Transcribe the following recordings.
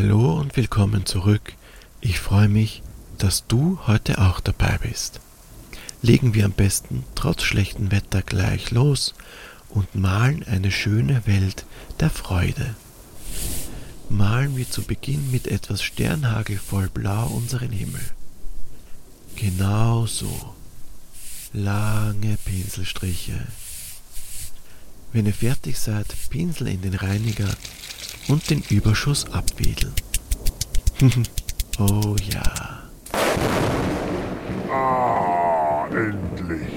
Hallo und willkommen zurück. Ich freue mich, dass du heute auch dabei bist. Legen wir am besten trotz schlechtem Wetter gleich los und malen eine schöne Welt der Freude. Malen wir zu Beginn mit etwas Sternhagel voll Blau unseren Himmel. Genau so. Lange Pinselstriche. Wenn ihr fertig seid, Pinsel in den Reiniger und den Überschuss abwedeln. oh ja. Ah, endlich.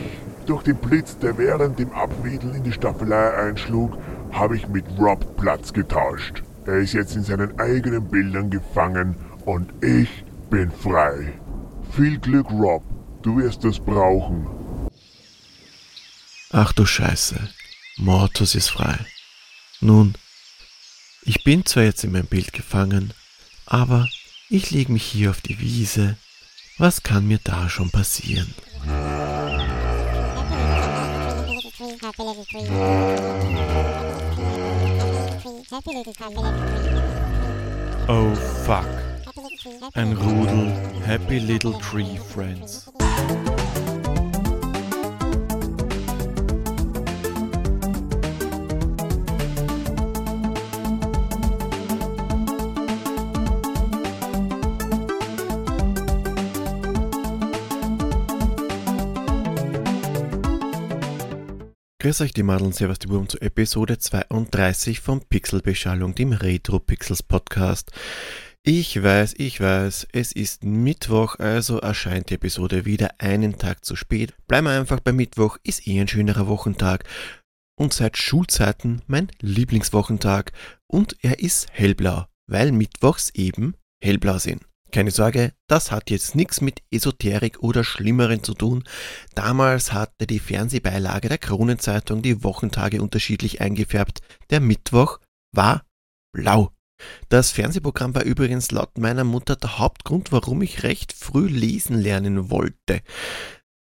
Durch den Blitz, der während dem Abwedeln in die Staffelei einschlug, habe ich mit Rob Platz getauscht. Er ist jetzt in seinen eigenen Bildern gefangen und ich bin frei. Viel Glück, Rob. Du wirst das brauchen. Ach du Scheiße. Mortus ist frei. Nun, ich bin zwar jetzt in mein Bild gefangen, aber ich lege mich hier auf die Wiese. Was kann mir da schon passieren? Oh fuck. Ein Rudel Happy Little Tree Friends. Grüß euch die Madeln, Servus die Buben zu Episode 32 von Pixelbeschallung, dem Retro Pixels Podcast. Ich weiß, ich weiß, es ist Mittwoch, also erscheint die Episode wieder einen Tag zu spät. Bleiben wir einfach bei Mittwoch, ist eh ein schönerer Wochentag und seit Schulzeiten mein Lieblingswochentag und er ist hellblau, weil Mittwochs eben hellblau sind. Keine Sorge, das hat jetzt nichts mit Esoterik oder Schlimmeren zu tun. Damals hatte die Fernsehbeilage der Kronenzeitung die Wochentage unterschiedlich eingefärbt. Der Mittwoch war blau. Das Fernsehprogramm war übrigens laut meiner Mutter der Hauptgrund, warum ich recht früh lesen lernen wollte.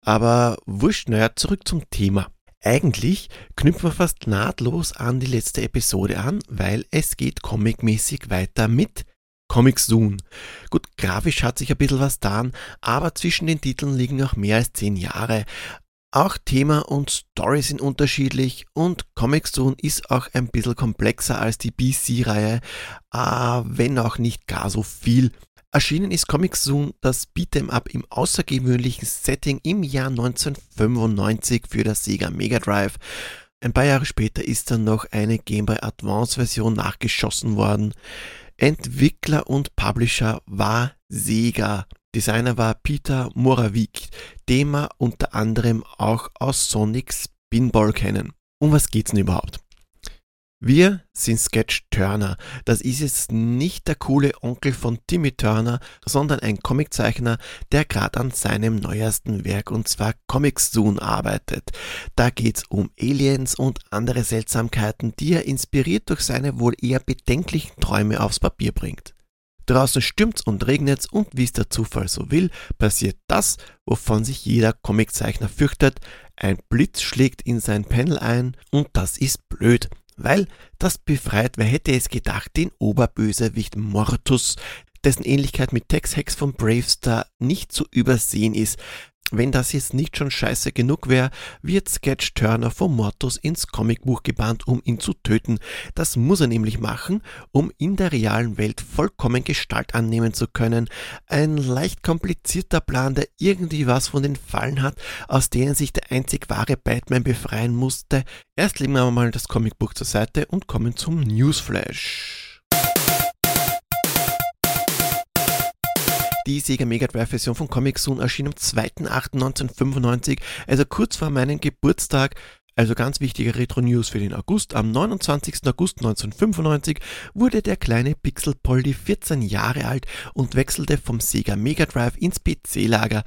Aber wurscht, naja, zurück zum Thema. Eigentlich knüpfen wir fast nahtlos an die letzte Episode an, weil es geht comicmäßig weiter mit Comic Soon. Gut, grafisch hat sich ein bisschen was getan, aber zwischen den Titeln liegen noch mehr als zehn Jahre. Auch Thema und Story sind unterschiedlich und Comic Soon ist auch ein bisschen komplexer als die BC-Reihe, äh, wenn auch nicht gar so viel. Erschienen ist Comic Zoom das Beat'em Up im außergewöhnlichen Setting im Jahr 1995 für das Sega Mega Drive. Ein paar Jahre später ist dann noch eine Game Boy Advance Version nachgeschossen worden. Entwickler und Publisher war Sega. Designer war Peter Moravik, den wir unter anderem auch aus Sonic Spinball kennen. Um was geht's denn überhaupt? Wir sind Sketch Turner. Das ist jetzt nicht der coole Onkel von Timmy Turner, sondern ein Comiczeichner, der gerade an seinem neuesten Werk und zwar Comics Soon arbeitet. Da geht's um Aliens und andere Seltsamkeiten, die er inspiriert durch seine wohl eher bedenklichen Träume aufs Papier bringt. Draußen stürmt's und regnet's und wie es der Zufall so will, passiert das, wovon sich jeder Comiczeichner fürchtet. Ein Blitz schlägt in sein Panel ein und das ist blöd weil das befreit, wer hätte es gedacht, den Oberbösewicht Mortus, dessen Ähnlichkeit mit Tex Hex von Bravestar nicht zu übersehen ist. Wenn das jetzt nicht schon scheiße genug wäre, wird Sketch Turner vom Mortus ins Comicbuch gebannt, um ihn zu töten. Das muss er nämlich machen, um in der realen Welt vollkommen Gestalt annehmen zu können. Ein leicht komplizierter Plan, der irgendwie was von den Fallen hat, aus denen sich der einzig wahre Batman befreien musste. Erst legen wir mal das Comicbuch zur Seite und kommen zum Newsflash. Die Sega Mega Drive Version von Comic Soon erschien am 2.8.1995, also kurz vor meinem Geburtstag. Also ganz wichtige Retro-News für den August. Am 29. August 1995 wurde der kleine Pixel Polly 14 Jahre alt und wechselte vom Sega Mega Drive ins PC-Lager.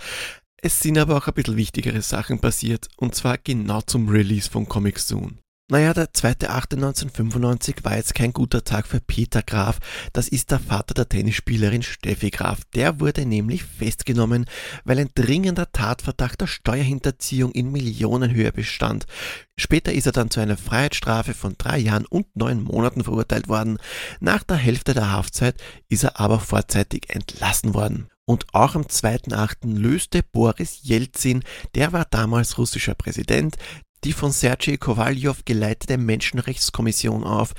Es sind aber auch ein bisschen wichtigere Sachen passiert, und zwar genau zum Release von Comic Soon. Naja, der 2.8.1995 war jetzt kein guter Tag für Peter Graf. Das ist der Vater der Tennisspielerin Steffi Graf. Der wurde nämlich festgenommen, weil ein dringender Tatverdacht der Steuerhinterziehung in Millionenhöhe bestand. Später ist er dann zu einer Freiheitsstrafe von drei Jahren und neun Monaten verurteilt worden. Nach der Hälfte der Haftzeit ist er aber vorzeitig entlassen worden. Und auch am 2.8. löste Boris Jelzin, der war damals russischer Präsident, die von Sergei Kowaljow geleitete Menschenrechtskommission auf.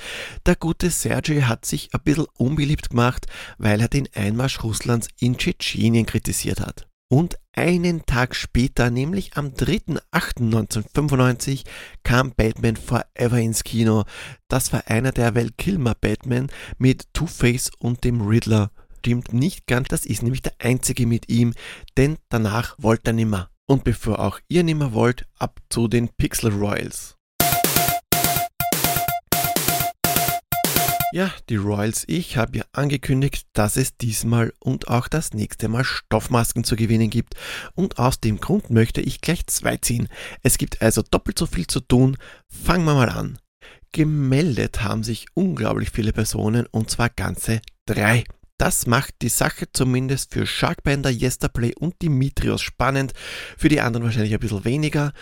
Der gute Sergei hat sich ein bisschen unbeliebt gemacht, weil er den Einmarsch Russlands in Tschetschenien kritisiert hat. Und einen Tag später, nämlich am 3.8.1995, kam Batman Forever ins Kino. Das war einer der Val Kilmer Batman mit Two-Face und dem Riddler. Stimmt nicht ganz, das ist nämlich der einzige mit ihm, denn danach wollte er nimmer. Und bevor auch ihr nimmer wollt, ab zu den Pixel Royals. Ja, die Royals, ich habe ja angekündigt, dass es diesmal und auch das nächste Mal Stoffmasken zu gewinnen gibt und aus dem Grund möchte ich gleich zwei ziehen. Es gibt also doppelt so viel zu tun. Fangen wir mal an. Gemeldet haben sich unglaublich viele Personen und zwar ganze drei. Das macht die Sache zumindest für Sharkbender, Yesterplay und Dimitrios spannend. Für die anderen wahrscheinlich ein bisschen weniger.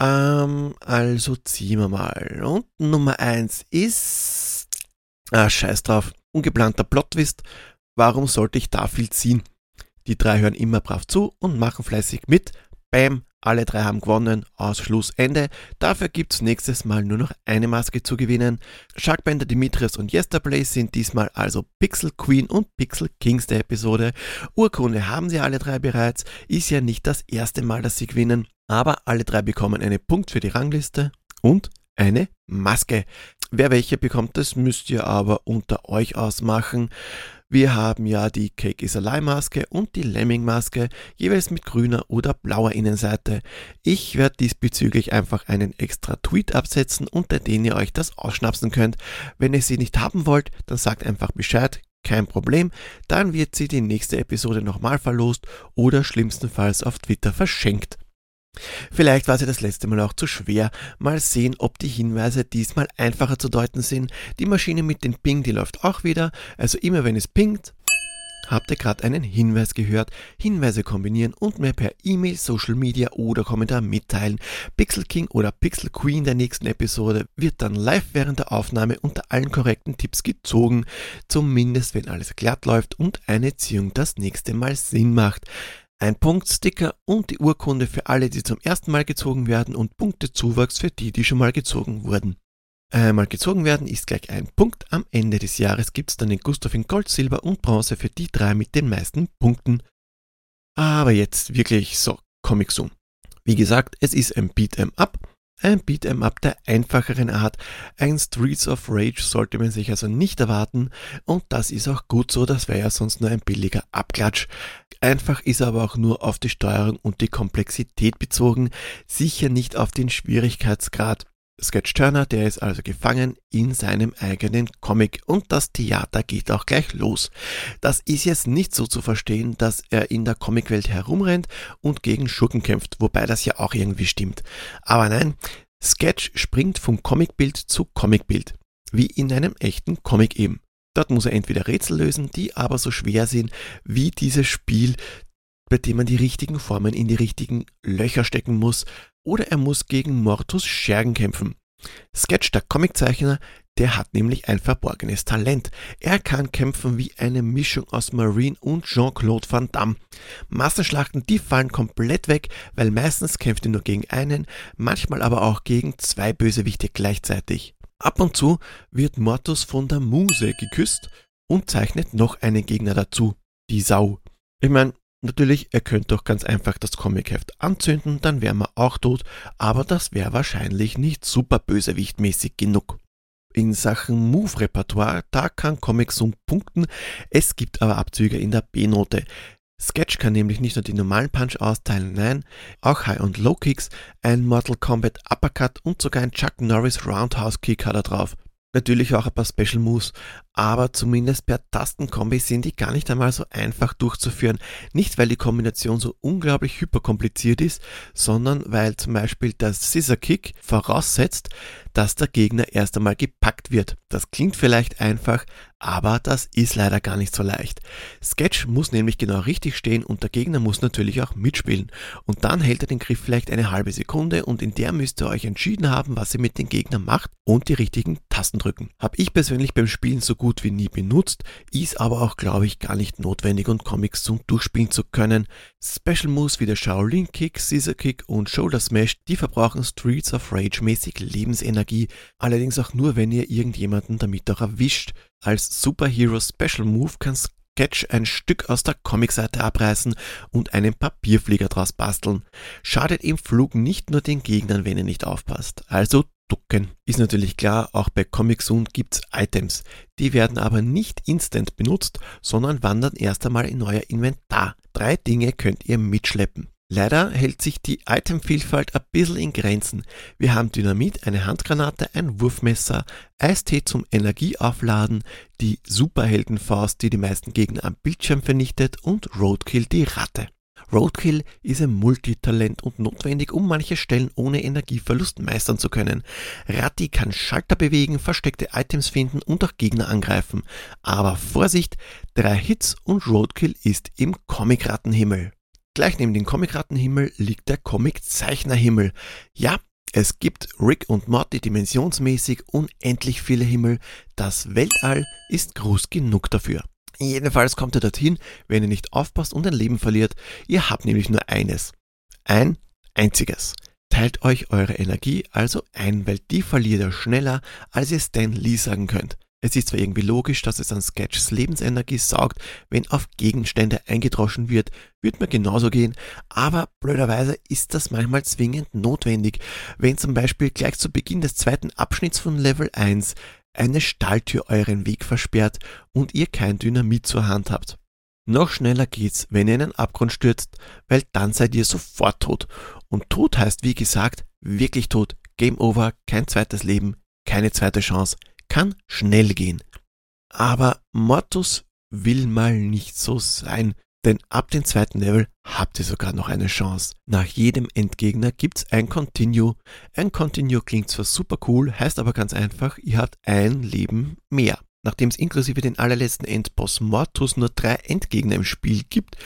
Ähm, also ziehen wir mal. Und Nummer 1 ist. Ah, scheiß drauf. Ungeplanter Plotwist. Warum sollte ich da viel ziehen? Die drei hören immer brav zu und machen fleißig mit. Bam, alle drei haben gewonnen, Ausschluss Ende. Dafür gibt's nächstes Mal nur noch eine Maske zu gewinnen. Sharkbender Dimitrios und Yesterplay sind diesmal also Pixel Queen und Pixel Kings der Episode. Urkunde haben sie alle drei bereits, ist ja nicht das erste Mal, dass sie gewinnen, aber alle drei bekommen einen Punkt für die Rangliste und eine Maske. Wer welche bekommt, das müsst ihr aber unter euch ausmachen. Wir haben ja die Cake is a Maske und die Lemming Maske, jeweils mit grüner oder blauer Innenseite. Ich werde diesbezüglich einfach einen extra Tweet absetzen, unter den ihr euch das ausschnapsen könnt. Wenn ihr sie nicht haben wollt, dann sagt einfach Bescheid, kein Problem, dann wird sie die nächste Episode nochmal verlost oder schlimmstenfalls auf Twitter verschenkt. Vielleicht war sie das letzte Mal auch zu schwer. Mal sehen, ob die Hinweise diesmal einfacher zu deuten sind. Die Maschine mit dem Ping, die läuft auch wieder. Also immer wenn es pingt, habt ihr gerade einen Hinweis gehört. Hinweise kombinieren und mir per E-Mail, Social Media oder Kommentar mitteilen. Pixel King oder Pixel Queen der nächsten Episode wird dann live während der Aufnahme unter allen korrekten Tipps gezogen. Zumindest wenn alles glatt läuft und eine Ziehung das nächste Mal Sinn macht ein Punktsticker und die Urkunde für alle, die zum ersten Mal gezogen werden und Punktezuwachs für die, die schon mal gezogen wurden. Einmal gezogen werden ist gleich ein Punkt. Am Ende des Jahres gibt es dann den Gustav in Gold, Silber und Bronze für die drei mit den meisten Punkten. Aber jetzt wirklich so, Comic Zoom. Wie gesagt, es ist ein Beat'em Up ein Beat'em Up der einfacheren Art, ein Streets of Rage sollte man sich also nicht erwarten und das ist auch gut so, das wäre ja sonst nur ein billiger Abklatsch. Einfach ist aber auch nur auf die Steuerung und die Komplexität bezogen, sicher nicht auf den Schwierigkeitsgrad. Sketch Turner, der ist also gefangen in seinem eigenen Comic und das Theater geht auch gleich los. Das ist jetzt nicht so zu verstehen, dass er in der Comicwelt herumrennt und gegen Schurken kämpft, wobei das ja auch irgendwie stimmt. Aber nein, Sketch springt vom Comicbild zu Comicbild, wie in einem echten Comic eben. Dort muss er entweder Rätsel lösen, die aber so schwer sind wie dieses Spiel, bei dem man die richtigen Formen in die richtigen Löcher stecken muss, oder er muss gegen Mortus Schergen kämpfen. Sketch, der Comiczeichner, der hat nämlich ein verborgenes Talent. Er kann kämpfen wie eine Mischung aus Marine und Jean-Claude Van Damme. Massenschlachten, die fallen komplett weg, weil meistens kämpft er nur gegen einen, manchmal aber auch gegen zwei Bösewichte gleichzeitig. Ab und zu wird Mortus von der Muse geküsst und zeichnet noch einen Gegner dazu, die Sau. Ich meine, Natürlich, er könnte doch ganz einfach das Comicheft anzünden, dann wären wir auch tot, aber das wäre wahrscheinlich nicht super bösewichtmäßig genug. In Sachen Move-Repertoire, da kann Comic Zoom punkten, es gibt aber Abzüge in der B-Note. Sketch kann nämlich nicht nur die normalen Punch austeilen, nein, auch High- und Low-Kicks, ein Mortal Kombat Uppercut und sogar ein Chuck Norris Roundhouse Kick hat er drauf. Natürlich auch ein paar Special Moves, aber zumindest per Tastenkombi sind die gar nicht einmal so einfach durchzuführen. Nicht weil die Kombination so unglaublich hyperkompliziert ist, sondern weil zum Beispiel der Scissor Kick voraussetzt, dass der Gegner erst einmal gepackt wird. Das klingt vielleicht einfach, aber das ist leider gar nicht so leicht. Sketch muss nämlich genau richtig stehen und der Gegner muss natürlich auch mitspielen. Und dann hält er den Griff vielleicht eine halbe Sekunde und in der müsst ihr euch entschieden haben, was ihr mit den Gegnern macht und die richtigen Tasten drücken. Hab ich persönlich beim Spielen so gut wie nie benutzt, ist aber auch glaube ich gar nicht notwendig und Comics zum Durchspielen zu können. Special Moves wie der Shaolin Kick, Scissor Kick und Shoulder Smash, die verbrauchen Streets of Rage mäßig Lebensenergie, allerdings auch nur wenn ihr irgendjemanden damit auch erwischt. Als Superhero Special Move kann Sketch ein Stück aus der Comicseite abreißen und einen Papierflieger draus basteln. Schadet im Flug nicht nur den Gegnern, wenn ihr nicht aufpasst. Also ducken. Ist natürlich klar, auch bei Comic Zone gibt's Items. Die werden aber nicht instant benutzt, sondern wandern erst einmal in euer Inventar. Drei Dinge könnt ihr mitschleppen. Leider hält sich die Itemvielfalt ein bisschen in Grenzen. Wir haben Dynamit, eine Handgranate, ein Wurfmesser, Eistee zum Energieaufladen, die Superheldenfaust, die die meisten Gegner am Bildschirm vernichtet und Roadkill die Ratte. Roadkill ist ein Multitalent und notwendig, um manche Stellen ohne Energieverlust meistern zu können. Ratti kann Schalter bewegen, versteckte Items finden und auch Gegner angreifen. Aber Vorsicht, drei Hits und Roadkill ist im Comic-Rattenhimmel. Gleich neben dem Comic-Rattenhimmel liegt der Comic-Zeichnerhimmel. Ja, es gibt Rick und Morty dimensionsmäßig unendlich viele Himmel. Das Weltall ist groß genug dafür. Jedenfalls kommt ihr dorthin, wenn ihr nicht aufpasst und ein Leben verliert. Ihr habt nämlich nur eines. Ein einziges. Teilt euch eure Energie also ein, weil die verliert ihr schneller, als ihr Stan Lee sagen könnt. Es ist zwar irgendwie logisch, dass es an Sketchs Lebensenergie saugt, wenn auf Gegenstände eingedroschen wird, wird mir genauso gehen, aber blöderweise ist das manchmal zwingend notwendig, wenn zum Beispiel gleich zu Beginn des zweiten Abschnitts von Level 1 eine Stalltür euren Weg versperrt und ihr kein Dynamit zur Hand habt. Noch schneller geht's, wenn ihr in einen Abgrund stürzt, weil dann seid ihr sofort tot. Und tot heißt, wie gesagt, wirklich tot. Game over, kein zweites Leben, keine zweite Chance kann schnell gehen. Aber Mortus will mal nicht so sein, denn ab dem zweiten Level habt ihr sogar noch eine Chance. Nach jedem Endgegner gibt's ein Continue. Ein Continue klingt zwar super cool, heißt aber ganz einfach, ihr habt ein Leben mehr. Nachdem es inklusive den allerletzten Endboss Mortus nur drei Endgegner im Spiel gibt,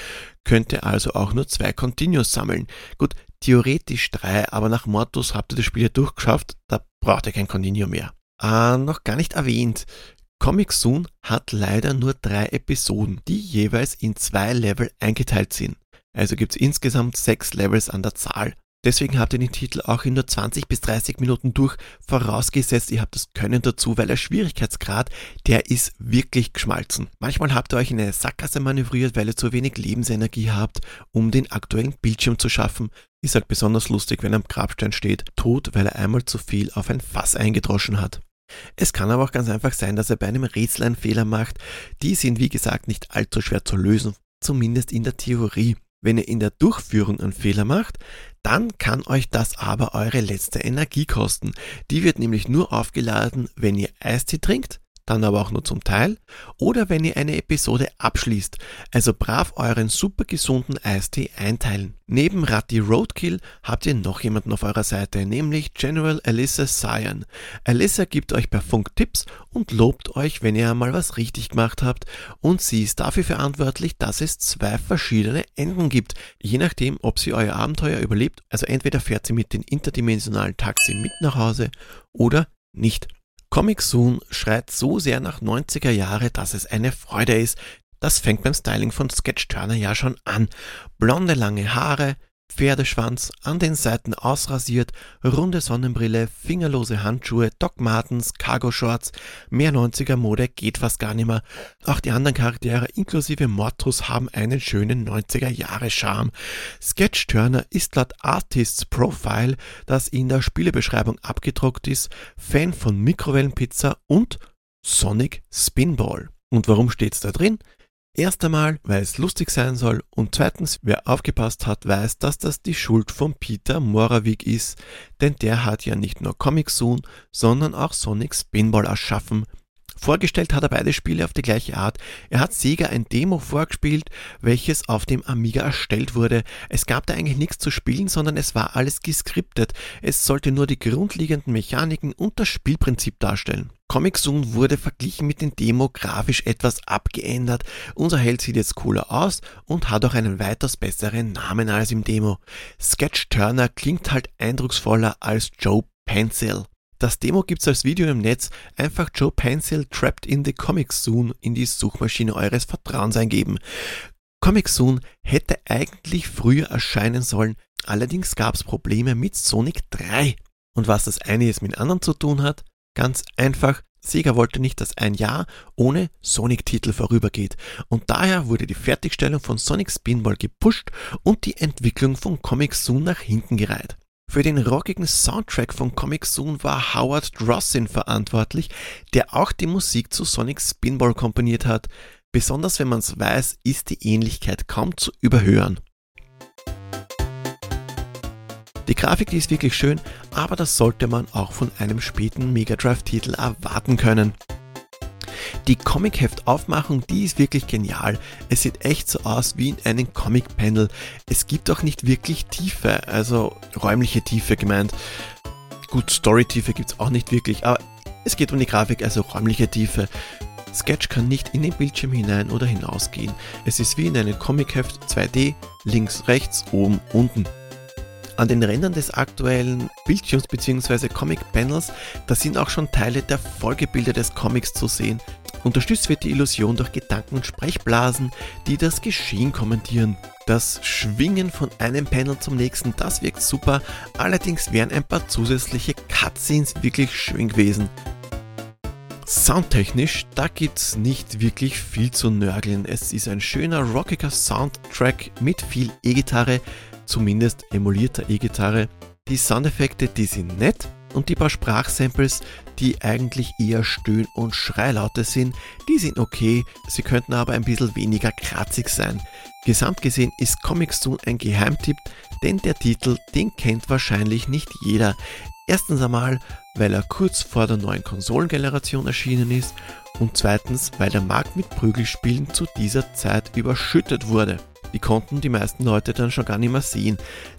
könnt ihr also auch nur zwei Continues sammeln. Gut, theoretisch drei, aber nach Mortus habt ihr das Spiel ja durchgeschafft, da braucht ihr kein Continue mehr. Äh, noch gar nicht erwähnt. Comic Soon hat leider nur drei Episoden, die jeweils in zwei Level eingeteilt sind. Also gibt's insgesamt sechs Levels an der Zahl. Deswegen habt ihr den Titel auch in nur 20 bis 30 Minuten durch, vorausgesetzt ihr habt das Können dazu, weil der Schwierigkeitsgrad, der ist wirklich geschmalzen. Manchmal habt ihr euch in eine Sackgasse manövriert, weil ihr zu wenig Lebensenergie habt, um den aktuellen Bildschirm zu schaffen. Ist halt besonders lustig, wenn am Grabstein steht, tot, weil er einmal zu viel auf ein Fass eingedroschen hat. Es kann aber auch ganz einfach sein, dass er bei einem Rätsel einen Fehler macht. Die sind wie gesagt nicht allzu schwer zu lösen, zumindest in der Theorie. Wenn ihr in der Durchführung einen Fehler macht, dann kann euch das aber eure letzte Energie kosten. Die wird nämlich nur aufgeladen, wenn ihr Eistee trinkt, dann aber auch nur zum Teil, oder wenn ihr eine Episode abschließt, also brav euren super gesunden Eistee einteilen. Neben Ratti Roadkill habt ihr noch jemanden auf eurer Seite, nämlich General Alyssa Cyan. Alyssa gibt euch per Funk Tipps und lobt euch, wenn ihr einmal was richtig gemacht habt, und sie ist dafür verantwortlich, dass es zwei verschiedene Enden gibt, je nachdem, ob sie euer Abenteuer überlebt, also entweder fährt sie mit dem interdimensionalen Taxi mit nach Hause oder nicht. Comic Soon schreit so sehr nach 90er Jahre, dass es eine Freude ist. Das fängt beim Styling von Sketch Turner ja schon an. Blonde lange Haare, Pferdeschwanz, an den Seiten ausrasiert, runde Sonnenbrille, fingerlose Handschuhe, Doc Martens, Cargo Shorts, mehr 90er Mode geht fast gar nicht mehr. Auch die anderen Charaktere inklusive Mortus haben einen schönen 90er Jahre Charme. Sketch Turner ist laut Artists Profile, das in der Spielebeschreibung abgedruckt ist, Fan von Mikrowellenpizza und Sonic Spinball. Und warum steht's da drin? Erst einmal, weil es lustig sein soll und zweitens, wer aufgepasst hat, weiß, dass das die Schuld von Peter Moravik ist, denn der hat ja nicht nur Comic Zoom, sondern auch Sonic Spinball erschaffen, Vorgestellt hat er beide Spiele auf die gleiche Art. Er hat Sega ein Demo vorgespielt, welches auf dem Amiga erstellt wurde. Es gab da eigentlich nichts zu spielen, sondern es war alles geskriptet. Es sollte nur die grundlegenden Mechaniken und das Spielprinzip darstellen. Comic Zone wurde verglichen mit dem Demo grafisch etwas abgeändert. Unser Held sieht jetzt cooler aus und hat auch einen weitaus besseren Namen als im Demo. Sketch Turner klingt halt eindrucksvoller als Joe Pencil. Das Demo gibt's als Video im Netz. Einfach Joe Pencil Trapped in the Comic Zone in die Suchmaschine eures Vertrauens eingeben. Comic Zone hätte eigentlich früher erscheinen sollen, allerdings gab's Probleme mit Sonic 3. Und was das eine jetzt mit anderen zu tun hat? Ganz einfach, Sega wollte nicht, dass ein Jahr ohne Sonic-Titel vorübergeht und daher wurde die Fertigstellung von Sonic Spinball gepusht und die Entwicklung von Comic Zone nach hinten gereiht. Für den rockigen Soundtrack von Comic Soon war Howard Drossin verantwortlich, der auch die Musik zu Sonic Spinball komponiert hat. Besonders wenn man es weiß, ist die Ähnlichkeit kaum zu überhören. Die Grafik, die ist wirklich schön, aber das sollte man auch von einem späten Mega Drive-Titel erwarten können. Die Comic-Heft-Aufmachung, die ist wirklich genial. Es sieht echt so aus wie in einem Comic-Panel. Es gibt auch nicht wirklich Tiefe, also räumliche Tiefe gemeint. Gut, Story-Tiefe gibt es auch nicht wirklich, aber es geht um die Grafik, also räumliche Tiefe. Sketch kann nicht in den Bildschirm hinein oder hinausgehen. Es ist wie in einem Comic-Heft 2D, links, rechts, oben, unten. An den Rändern des aktuellen Bildschirms bzw. Comic-Panels, da sind auch schon Teile der Folgebilder des Comics zu sehen. Unterstützt wird die Illusion durch Gedanken- und Sprechblasen, die das Geschehen kommentieren. Das Schwingen von einem Panel zum nächsten, das wirkt super, allerdings wären ein paar zusätzliche Cutscenes wirklich schön gewesen. Soundtechnisch, da gibt's nicht wirklich viel zu nörgeln. Es ist ein schöner, rockiger Soundtrack mit viel E-Gitarre, zumindest emulierter E-Gitarre. Die Soundeffekte, die sind nett und die paar Sprachsamples, die eigentlich eher Stöhn- und Schreilaute sind, die sind okay, sie könnten aber ein bisschen weniger kratzig sein. Gesamt gesehen ist Comic Zone ein Geheimtipp, denn der Titel, den kennt wahrscheinlich nicht jeder. Erstens einmal, weil er kurz vor der neuen Konsolengeneration erschienen ist und zweitens, weil der Markt mit Prügelspielen zu dieser Zeit überschüttet wurde. Die konnten die meisten Leute dann schon gar nicht mehr sehen.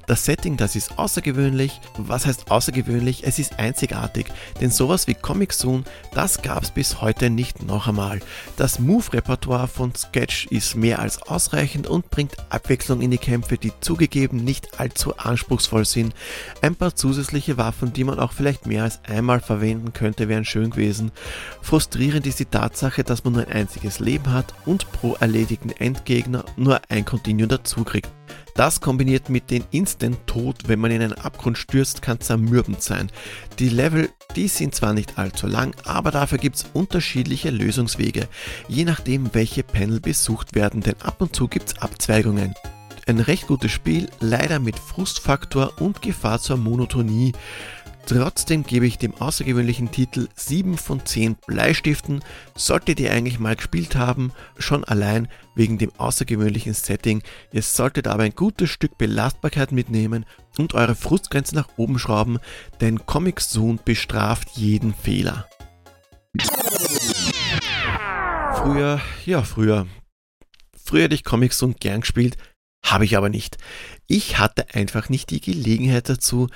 Das Setting, das ist außergewöhnlich. Was heißt außergewöhnlich? Es ist einzigartig. Denn sowas wie Comic Zone, das gab es bis heute nicht noch einmal. Das Move-Repertoire von Sketch ist mehr als ausreichend und bringt Abwechslung in die Kämpfe, die zugegeben nicht allzu anspruchsvoll sind. Ein paar zusätzliche Waffen, die man auch vielleicht mehr als einmal verwenden könnte, wären schön gewesen. Frustrierend ist die Tatsache, dass man nur ein einziges Leben hat und pro erledigten Endgegner nur ein Continue dazu kriegt. Das kombiniert mit dem Instant-Tod, wenn man in einen Abgrund stürzt, kann zermürbend sein. Die Level, die sind zwar nicht allzu lang, aber dafür gibt es unterschiedliche Lösungswege, je nachdem welche Panel besucht werden, denn ab und zu gibt es Abzweigungen. Ein recht gutes Spiel, leider mit Frustfaktor und Gefahr zur Monotonie. Trotzdem gebe ich dem außergewöhnlichen Titel 7 von 10 Bleistiften. Solltet ihr eigentlich mal gespielt haben, schon allein wegen dem außergewöhnlichen Setting. Ihr solltet aber ein gutes Stück Belastbarkeit mitnehmen und eure Frustgrenze nach oben schrauben, denn Comic Zone bestraft jeden Fehler. Früher, ja früher. Früher hätte ich Comic Zone gern gespielt, habe ich aber nicht. Ich hatte einfach nicht die Gelegenheit dazu,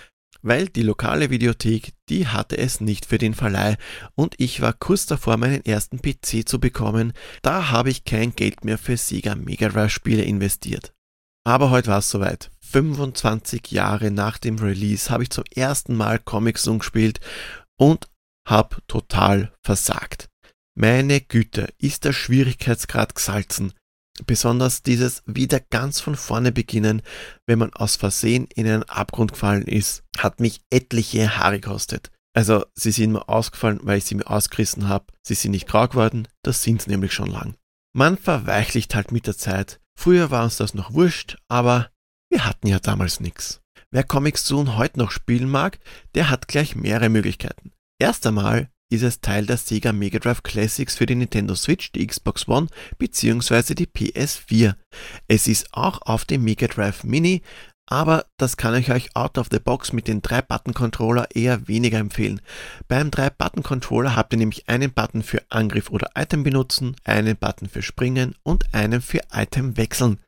weil die lokale Videothek, die hatte es nicht für den Verleih und ich war kurz davor, meinen ersten PC zu bekommen. Da habe ich kein Geld mehr für Sega Mega Drive Spiele investiert. Aber heute war es soweit. 25 Jahre nach dem Release habe ich zum ersten Mal Comic Zone gespielt und habe total versagt. Meine Güte, ist der Schwierigkeitsgrad gesalzen. Besonders dieses wieder ganz von vorne beginnen, wenn man aus Versehen in einen Abgrund gefallen ist, hat mich etliche Haare gekostet. Also sie sind mir ausgefallen, weil ich sie mir ausgerissen habe. Sie sind nicht grau geworden, das sind sie nämlich schon lang. Man verweichlicht halt mit der Zeit. Früher war uns das noch wurscht, aber wir hatten ja damals nichts. Wer Comics Zone heute noch spielen mag, der hat gleich mehrere Möglichkeiten. Erst einmal ist es Teil der Sega Mega Drive Classics für die Nintendo Switch, die Xbox One bzw. die PS4. Es ist auch auf dem Mega Drive Mini, aber das kann ich euch out of the box mit dem 3-Button-Controller eher weniger empfehlen. Beim 3-Button-Controller habt ihr nämlich einen Button für Angriff oder Item benutzen, einen Button für Springen und einen für Item wechseln.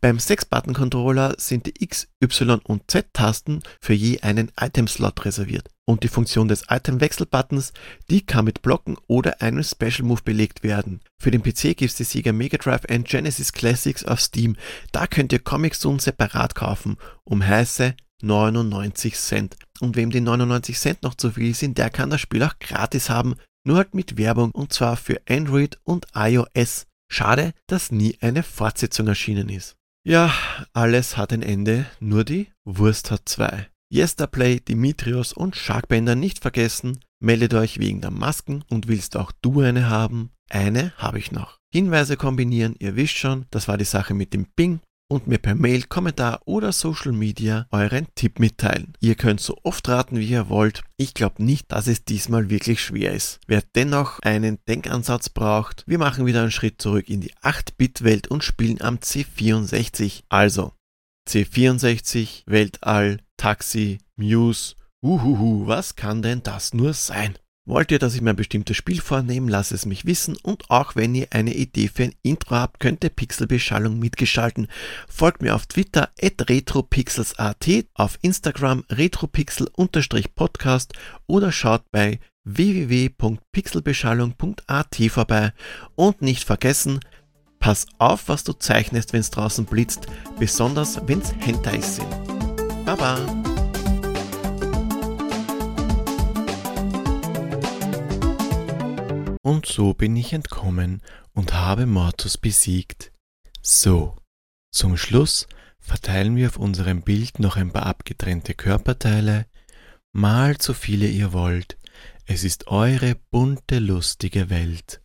Beim 6-Button-Controller sind die X, Y und Z-Tasten für je einen Item-Slot reserviert. Und die Funktion des Item-Wechsel-Buttons, die kann mit Blocken oder einem Special Move belegt werden. Für den PC gibt es die Sega Mega Drive and Genesis Classics auf Steam. Da könnt ihr Comics Zone separat kaufen, um heiße 99 Cent. Und wem die 99 Cent noch zu viel sind, der kann das Spiel auch gratis haben, nur halt mit Werbung und zwar für Android und iOS. Schade, dass nie eine Fortsetzung erschienen ist. Ja, alles hat ein Ende, nur die Wurst hat zwei. Yesterplay, Dimitrios und Sharkbender nicht vergessen. Meldet euch wegen der Masken und willst auch du eine haben? Eine habe ich noch. Hinweise kombinieren, ihr wisst schon, das war die Sache mit dem Ping und mir per Mail, Kommentar oder Social Media euren Tipp mitteilen. Ihr könnt so oft raten, wie ihr wollt. Ich glaube nicht, dass es diesmal wirklich schwer ist. Wer dennoch einen Denkansatz braucht, wir machen wieder einen Schritt zurück in die 8-Bit-Welt und spielen am C64. Also, C64, Weltall, Taxi, Muse, uhuhu, was kann denn das nur sein? Wollt ihr, dass ich mir ein bestimmtes Spiel vornehme, lasst es mich wissen und auch wenn ihr eine Idee für ein Intro habt, könnt ihr Pixelbeschallung mitgestalten. Folgt mir auf Twitter at retropixels.at, auf Instagram retropixel-podcast oder schaut bei www.pixelbeschallung.at vorbei und nicht vergessen, pass auf, was du zeichnest, wenn es draußen blitzt, besonders wenn es Hentais sind. Baba! Und so bin ich entkommen und habe Mortus besiegt. So, zum Schluss verteilen wir auf unserem Bild noch ein paar abgetrennte Körperteile, malt so viele ihr wollt, es ist eure bunte, lustige Welt.